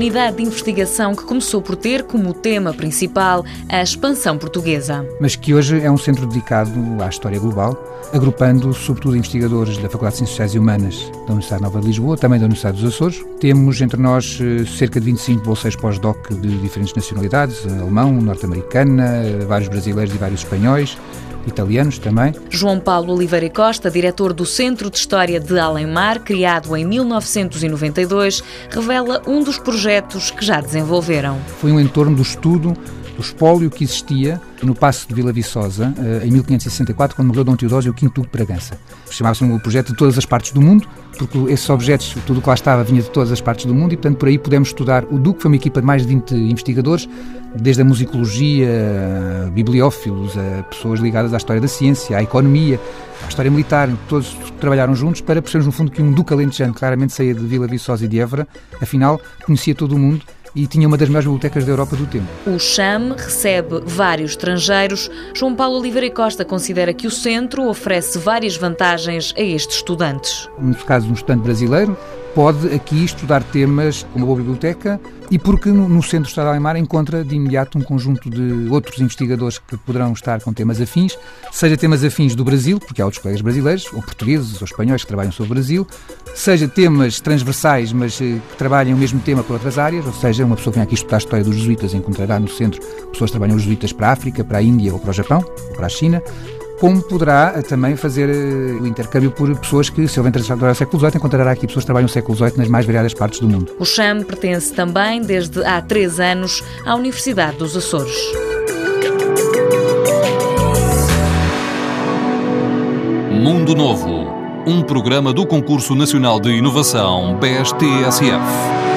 unidade de investigação que começou por ter como tema principal a expansão portuguesa. Mas que hoje é um centro dedicado à história global, agrupando sobretudo investigadores da Faculdade de Ciências Sociais e Humanas da Universidade Nova de Lisboa, também da Universidade dos Açores. Temos entre nós eh, cerca de 25 bolseiros pós-doc de diferentes nacionalidades, alemão, norte-americana, vários brasileiros e vários espanhóis italianos também. João Paulo Oliveira Costa, diretor do Centro de História de Além-Mar, criado em 1992, revela um dos projetos que já desenvolveram. Foi um entorno do estudo do espólio que existia no Passo de Vila Viçosa, eh, em 1564, quando morreu Dom Teodósio V de Bragança. Chamava-se um projeto de todas as partes do mundo, porque esses objetos, tudo o que lá estava, vinha de todas as partes do mundo, e portanto por aí pudemos estudar. O Duque foi uma equipa de mais de 20 investigadores, desde a musicologia, a bibliófilos, a pessoas ligadas à história da ciência, à economia, à história militar, todos trabalharam juntos para percebermos no fundo que um Duque alentejano claramente saía de Vila Viçosa e de Évora, afinal conhecia todo o mundo e tinha uma das melhores bibliotecas da Europa do tempo. O CHAM recebe vários estrangeiros. João Paulo Oliveira Costa considera que o centro oferece várias vantagens a estes estudantes. No caso um estudante brasileiro, pode aqui estudar temas como a boa biblioteca e porque no, Centro de Estado Alemar encontra de imediato um conjunto de outros investigadores que poderão estar com temas afins, seja temas afins do Brasil, porque há outros colegas brasileiros, ou portugueses, ou espanhóis que trabalham sobre o Brasil, seja temas transversais, mas eh, que trabalhem o mesmo tema por outras áreas, ou seja, uma pessoa que vem aqui estudar a história dos jesuítas encontrará no centro pessoas que trabalham os jesuítas para a África, para a Índia ou para o Japão, ou para a China, como poderá eh, também fazer eh, o intercâmbio por pessoas que, se houver interessado no século XVIII, encontrará aqui pessoas que trabalham no século XVIII nas mais variadas partes do mundo. O CHAM pertence também, desde há três anos, à Universidade dos Açores. Mundo Novo, um programa do Concurso Nacional de Inovação BSTSF.